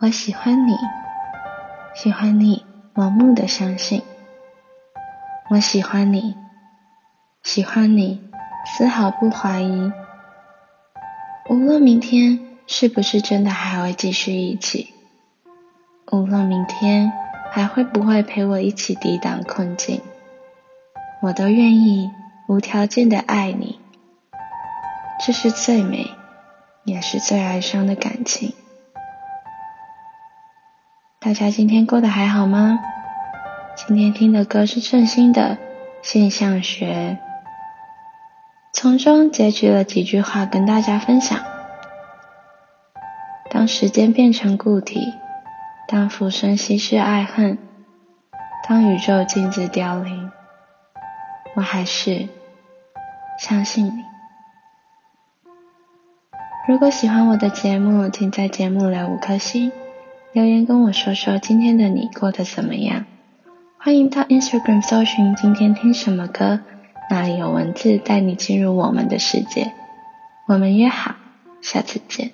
我喜欢你，喜欢你盲目的相信。我喜欢你，喜欢你丝毫不怀疑。无论明天是不是真的还会继续一起，无论明天还会不会陪我一起抵挡困境，我都愿意无条件的爱你。这是最美，也是最哀伤的感情。大家今天过得还好吗？今天听的歌是郑兴的《现象学》，从中截取了几句话跟大家分享。当时间变成固体，当浮生稀释爱恨，当宇宙静止凋零，我还是相信你。如果喜欢我的节目，请在节目留五颗星，留言跟我说说今天的你过得怎么样。欢迎到 Instagram 搜寻今天听什么歌，那里有文字带你进入我们的世界。我们约好，下次见。